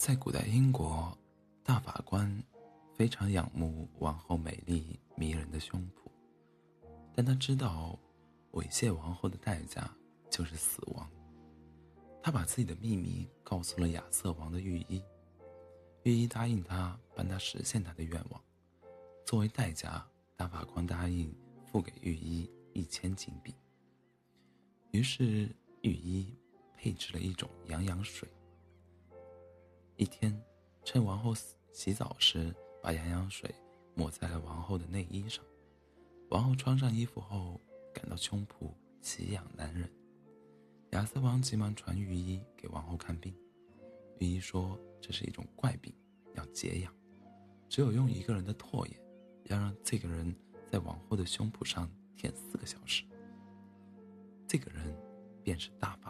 在古代英国，大法官非常仰慕王后美丽迷人的胸脯，但他知道猥亵王后的代价就是死亡。他把自己的秘密告诉了亚瑟王的御医，御医答应他帮他实现他的愿望。作为代价，大法官答应付给御医一千金币。于是，御医配置了一种羊羊水。一天，趁王后洗澡时，把羊羊水抹在了王后的内衣上。王后穿上衣服后，感到胸脯奇痒难忍。亚瑟王急忙传御医给王后看病。御医说这是一种怪病，要解痒，只有用一个人的唾液，要让这个人在王后的胸脯上舔四个小时。这个人便是大法。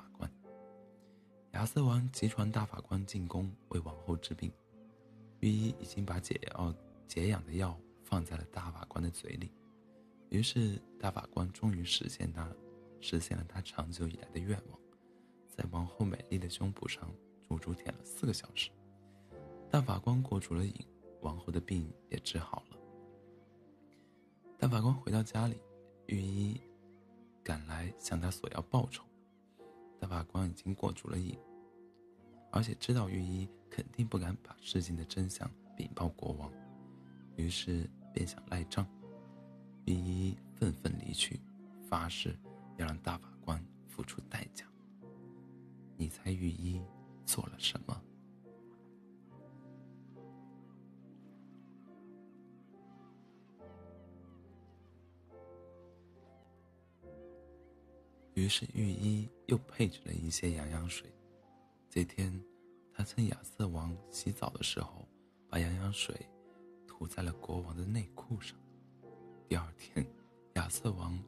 亚瑟王急传大法官进宫为王后治病，御医已经把解药解痒的药放在了大法官的嘴里，于是大法官终于实现他实现了他长久以来的愿望，在王后美丽的胸脯上足足舔了四个小时。大法官过足了瘾，王后的病也治好了。大法官回到家里，御医赶来向他索要报酬。大法官已经过足了瘾，而且知道御医肯定不敢把事情的真相禀报国王，于是便想赖账。御医愤愤离去，发誓要让大法官付出代价。你猜御医做了什么？于是御医又配置了一些羊羊水。这天他趁亚瑟王洗澡的时候把羊羊水涂在了国王的内裤上。第二天亚瑟王